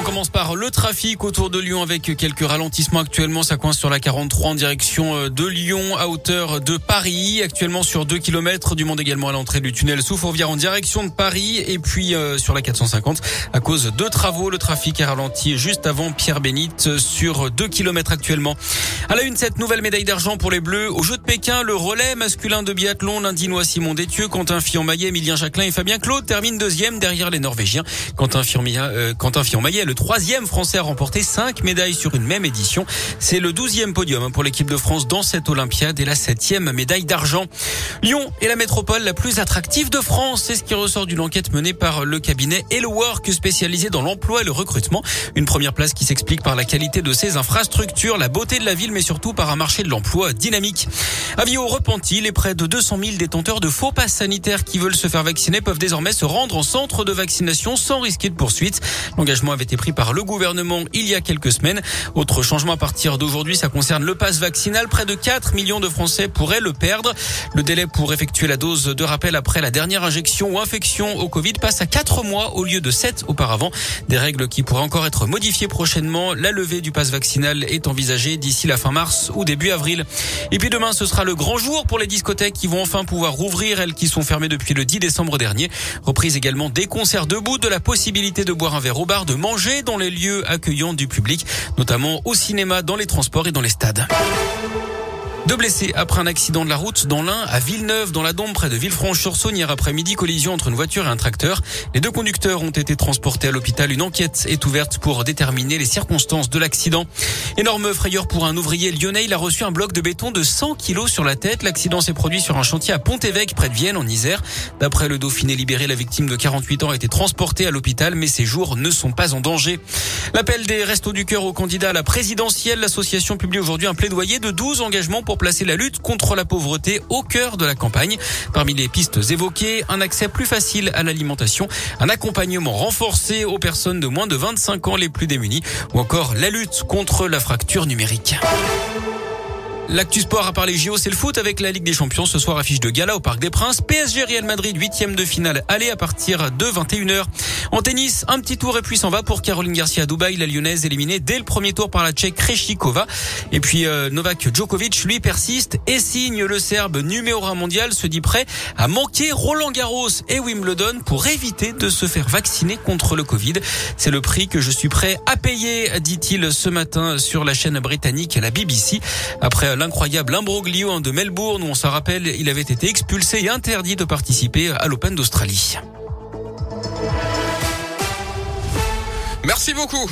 On commence par le trafic autour de Lyon avec quelques ralentissements actuellement. Ça coince sur la 43 en direction euh, de Lyon à hauteur de Paris. Actuellement sur 2 km du monde également à l'entrée du tunnel sous Fourvière en direction de Paris. Et puis euh, sur la 450 à cause de travaux. Le trafic est ralenti juste avant Pierre-Bénite sur 2 km actuellement. À la une, cette nouvelle médaille d'argent pour les Bleus. Au Jeu de Pékin, le relais masculin de biathlon, l'Indinois Simon Détieux, Quentin Fillon-Maillet, Emilien Jacquelin et Fabien Claude terminent deuxième derrière les Norvégiens. Quentin Fillon-Maillet le troisième Français à remporter cinq médailles sur une même édition. C'est le douzième podium pour l'équipe de France dans cette Olympiade et la septième médaille d'argent. Lyon est la métropole la plus attractive de France. C'est ce qui ressort d'une enquête menée par le cabinet Hello Work spécialisé dans l'emploi et le recrutement. Une première place qui s'explique par la qualité de ses infrastructures, la beauté de la ville, mais surtout par un marché de l'emploi dynamique. Avis au repenti, les près de 200 000 détenteurs de faux passes sanitaires qui veulent se faire vacciner peuvent désormais se rendre en centre de vaccination sans risquer de poursuite. L'engagement avait été pris par le gouvernement il y a quelques semaines. Autre changement à partir d'aujourd'hui, ça concerne le pass vaccinal. Près de 4 millions de Français pourraient le perdre. Le délai pour effectuer la dose de rappel après la dernière injection ou infection au Covid passe à 4 mois au lieu de 7 auparavant. Des règles qui pourraient encore être modifiées prochainement. La levée du pass vaccinal est envisagée d'ici la fin mars ou début avril. Et puis demain, ce sera le grand jour pour les discothèques qui vont enfin pouvoir rouvrir, elles qui sont fermées depuis le 10 décembre dernier. Reprise également des concerts debout, de la possibilité de boire un verre au bar, de manger dans les lieux accueillants du public, notamment au cinéma, dans les transports et dans les stades. Deux blessés après un accident de la route dans l'Ain à Villeneuve, dans la Dombe, près de Villefranche-sur-Saône, hier après-midi, collision entre une voiture et un tracteur. Les deux conducteurs ont été transportés à l'hôpital. Une enquête est ouverte pour déterminer les circonstances de l'accident. Énorme frayeur pour un ouvrier lyonnais. Il a reçu un bloc de béton de 100 kilos sur la tête. L'accident s'est produit sur un chantier à Pont-Évêque, près de Vienne, en Isère. D'après le Dauphiné libéré, la victime de 48 ans a été transportée à l'hôpital, mais ses jours ne sont pas en danger. L'appel des Restos du Cœur au candidat à la présidentielle. L'association publie aujourd'hui un plaidoyer de 12 engagements placer la lutte contre la pauvreté au cœur de la campagne. Parmi les pistes évoquées, un accès plus facile à l'alimentation, un accompagnement renforcé aux personnes de moins de 25 ans les plus démunies ou encore la lutte contre la fracture numérique. L'actu sport à part les JO, c'est le foot avec la Ligue des Champions. Ce soir, affiche de gala au Parc des Princes. PSG Real Madrid, huitième de finale. Allez à partir de 21h. En tennis, un petit tour et puis s'en va pour Caroline Garcia à Dubaï. La lyonnaise éliminée dès le premier tour par la tchèque Krejcikova. Et puis euh, Novak Djokovic, lui, persiste et signe le Serbe numéro un mondial, se dit prêt à manquer Roland Garros et Wimbledon pour éviter de se faire vacciner contre le Covid. C'est le prix que je suis prêt à payer, dit-il ce matin sur la chaîne britannique la BBC. Après l'incroyable imbroglio de Melbourne où on s'en rappelle, il avait été expulsé et interdit de participer à l'Open d'Australie. Merci beaucoup.